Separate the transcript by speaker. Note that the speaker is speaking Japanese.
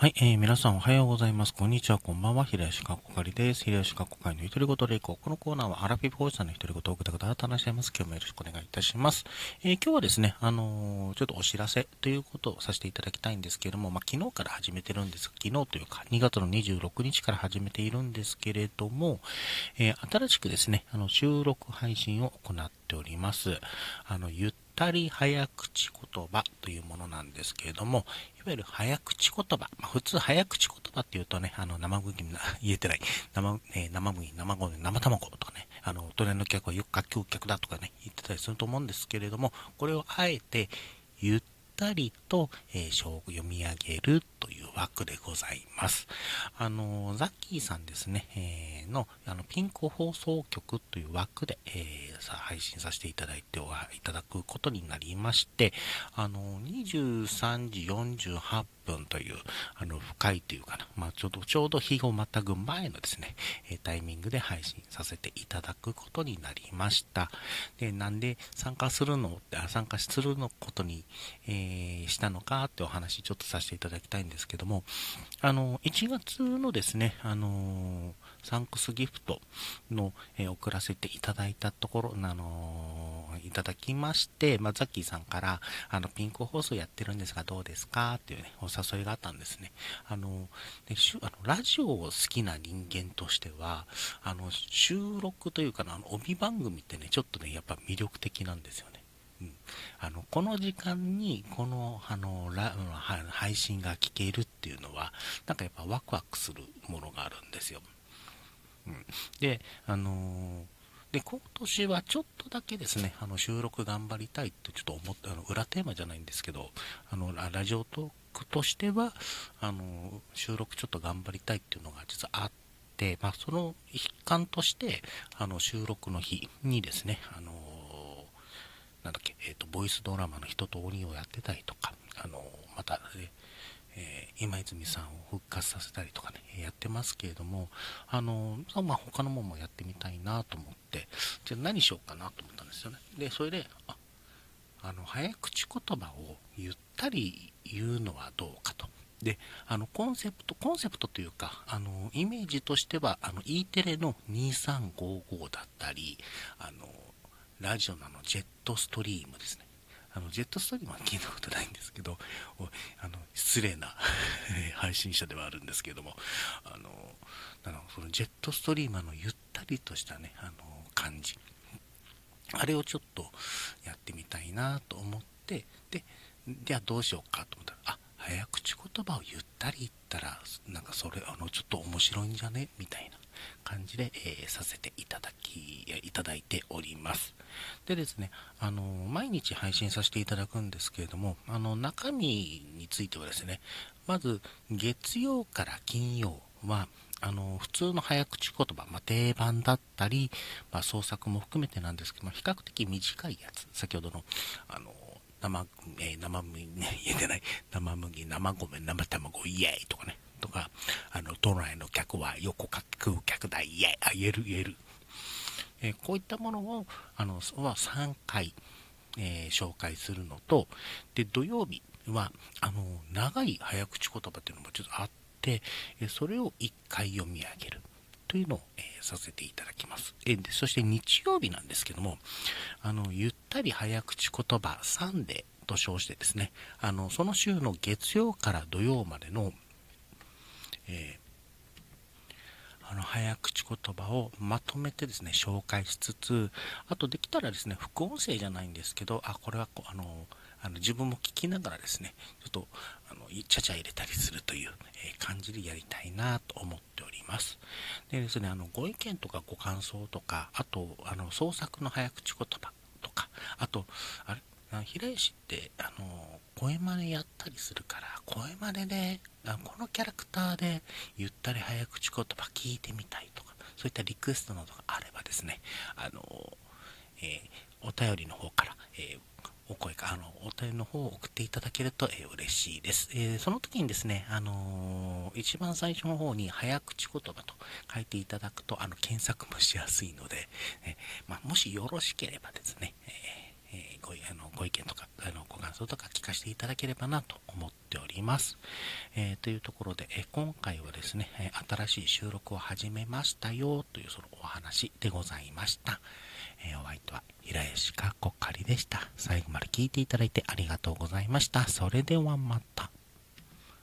Speaker 1: はい、えー、皆さんおはようございます。こんにちは、こんばんは。平吉かっこかりです。平吉かっこかりの独り言でいこう。このコーナーはアラフィフおじさんの独り言をぐだぐだと話しています。今日もよろしくお願いいたします。えー、今日はですね、あのー、ちょっとお知らせということをさせていただきたいんですけれども、まあ、昨日から始めてるんです昨日というか、2月の26日から始めているんですけれども、えー、新しくですね、あの、収録配信を行っております。あの、ゆったり早口言葉というものなんですけれども、いわゆる早口言葉。まあ、普通早口言葉っていうとね、あの、生麦、言えてない。生、えー、生麦、生米、生卵とかね、あの、隣の客はよく楽器客だとかね、言ってたりすると思うんですけれども、これをあえて、ゆったりと、えー、読み上げるという枠でございます。あの、ザッキーさんですね、えー、の、あの、ピンク放送局という枠で、えー、さ配信させていただいていただくことになりまして、あの、23時48分という、あの、深いというかな、まあ、ちょうど、ちょうど日をまたぐ前のですね、えタイミングで配信させていただくことになりました。で、なんで参加するの、参加するのことに、えー、したのかってお話ちょっとさせていただきたいんですけども、あの、1月のですね、あの、サンクスギフトの、えー、送らせていただいたところ、あのいただきまして、まあ、ザッキーさんから、あの、ピンク放送やってるんですがどうですか？っていうね、お誘いがあったんですね。あの、であのラジオを好きな人間としては、あの、収録というか、あの、帯番組ってね、ちょっとね、やっぱ魅力的なんですよね。うん、あのこの時間にこのあのラ配信が聞けるっていうのはなんかやっぱワクワクするものがあるんですよ。うん、であのーで、今年はちょっとだけですね、あの収録頑張りたいとちょっと思って、あの裏テーマじゃないんですけど、あのラジオトークとしては、あの収録ちょっと頑張りたいっていうのが実はあって、まあ、その一環として、あの収録の日にですね、あのなんだっけ、えっ、ー、と、ボイスドラマの人と鬼をやってたりとか、あのまた、ね、えー、今泉さんを復活させたりとかね、やってますけれども、あの、まあ、他のものもやってみたいなと思って、じゃ何しようかなと思ったんですよね。で、それで、あ、あの、早口言葉をゆったり言うのはどうかと。で、あの、コンセプト、コンセプトというか、あの、イメージとしては、あの、E テレの2355だったり、あの、ラジオのの、ジェットストリームですね。あの、ジェットストリームは聞いたことないんですけど、あの、失礼な 配信者ではあるんですけども、あの、あのそのジェットストリームのゆったりとしたね、あの、感じ。あれをちょっとやってみたいなと思って、で、じゃあどうしようかと思ったら、あ、早口言葉をゆったり言ったら、なんかそれ、あの、ちょっと面白いんじゃね？みたいな感じで、えー、させていただき、いただいております。でですね、あの、毎日配信させていただくんですけれども、あの、中身についてはですね、まず、月曜から金曜は、あの、普通の早口言葉、まあ、定番だったり、まあ、創作も含めてなんですけど、まあ、比較的短いやつ、先ほどの、あの、生、えー、生麦、ね、言えてない、生麦、生米、生卵、イエーイとかね、とか、あの、都内の客は横か食う客だ、イエーイ、あ、言える言える。えー、こういったものを、あの、は3回、えー、紹介するのと、で、土曜日は、あの、長い早口言葉っていうのもちょっとあって、えそれを1回読み上げる。というのを、えー、させていただきます。えでそして日曜日なんですけども、あの、ゆったり早口言葉サンデーと称してですね、あの、その週の月曜から土曜までの、えーあの早口言葉をまとめてですね紹介しつつあとできたらですね副音声じゃないんですけどあこれはこあのあの自分も聞きながらですねちょっとあのちゃちゃ入れたりするという、え、感じでやりたいなと思っております。でですねあのご意見とかご感想とかあとあの創作の早口言葉とかあとあれ？平石ってあの声真似やったりするから声真似でこのキャラクターでゆったり早口言葉聞いてみたいとかそういったリクエストなどがあればですねあの、えー、お便りの方から、えーお声か、あの、お便りの方を送っていただけると、えー、嬉しいです。えー、その時にですね、あのー、一番最初の方に早口言葉と書いていただくと、あの、検索もしやすいので、えまあ、もしよろしければですね、えごあのご意見かせていただければなと思っております。えー、というところで、え今回はですね、え新しい収録を始めましたよというそのお話でございました。えお相手は平石かっこかりでした。最後まで聞いていただいてありがとうございました。それではまた。